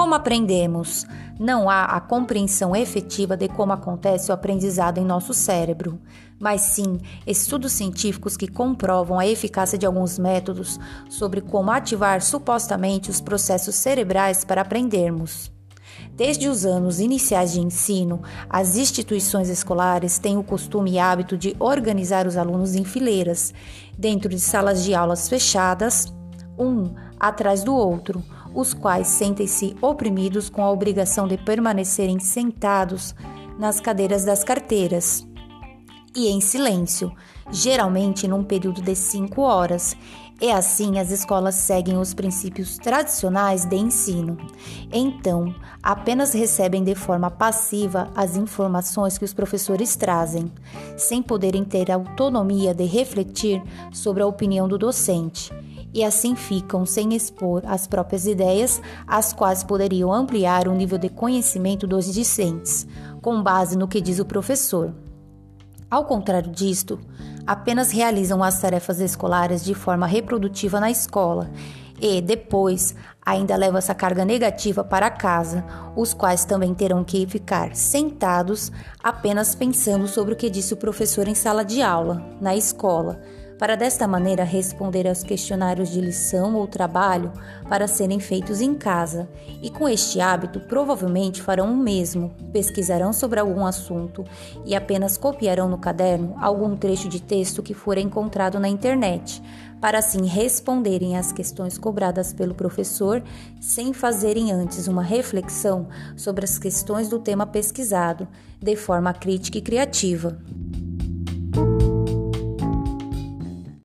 Como aprendemos? Não há a compreensão efetiva de como acontece o aprendizado em nosso cérebro, mas sim estudos científicos que comprovam a eficácia de alguns métodos sobre como ativar supostamente os processos cerebrais para aprendermos. Desde os anos iniciais de ensino, as instituições escolares têm o costume e hábito de organizar os alunos em fileiras, dentro de salas de aulas fechadas, um atrás do outro, os quais sentem-se oprimidos com a obrigação de permanecerem sentados nas cadeiras das carteiras e em silêncio, geralmente num período de cinco horas. E assim as escolas seguem os princípios tradicionais de ensino. Então, apenas recebem de forma passiva as informações que os professores trazem, sem poderem ter autonomia de refletir sobre a opinião do docente e assim ficam sem expor as próprias ideias, as quais poderiam ampliar o nível de conhecimento dos discentes, com base no que diz o professor. Ao contrário disto, apenas realizam as tarefas escolares de forma reprodutiva na escola e, depois, ainda levam essa carga negativa para casa, os quais também terão que ficar sentados apenas pensando sobre o que disse o professor em sala de aula, na escola para desta maneira responder aos questionários de lição ou trabalho para serem feitos em casa, e com este hábito provavelmente farão o mesmo, pesquisarão sobre algum assunto e apenas copiarão no caderno algum trecho de texto que for encontrado na internet, para assim responderem às questões cobradas pelo professor sem fazerem antes uma reflexão sobre as questões do tema pesquisado, de forma crítica e criativa.